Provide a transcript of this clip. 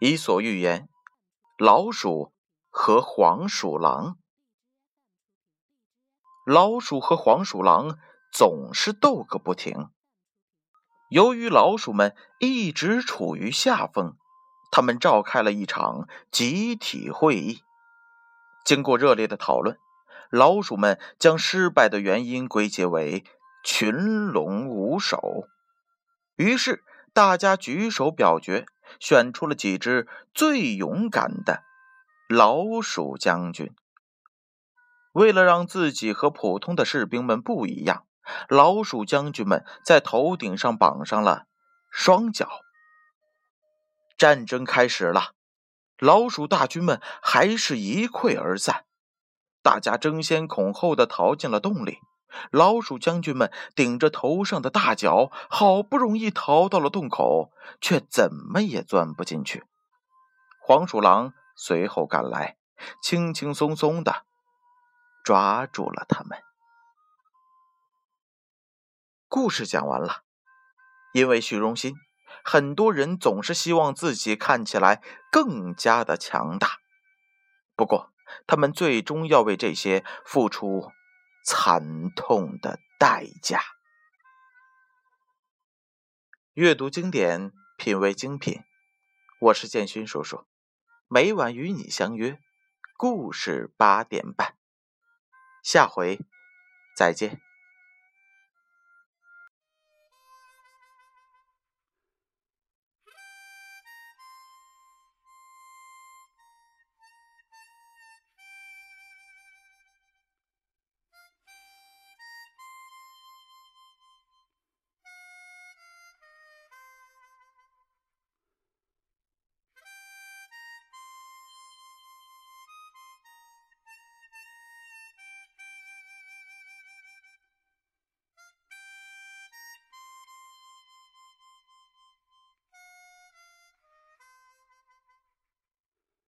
《伊索寓言》：老鼠和黄鼠狼。老鼠和黄鼠狼总是斗个不停。由于老鼠们一直处于下风，他们召开了一场集体会议。经过热烈的讨论，老鼠们将失败的原因归结为群龙无首。于是，大家举手表决。选出了几只最勇敢的老鼠将军。为了让自己和普通的士兵们不一样，老鼠将军们在头顶上绑上了双脚。战争开始了，老鼠大军们还是一溃而散，大家争先恐后的逃进了洞里。老鼠将军们顶着头上的大脚，好不容易逃到了洞口，却怎么也钻不进去。黄鼠狼随后赶来，轻轻松松的抓住了他们。故事讲完了。因为虚荣心，很多人总是希望自己看起来更加的强大。不过，他们最终要为这些付出。惨痛的代价。阅读经典，品味精品。我是建勋叔叔，每晚与你相约故事八点半。下回再见。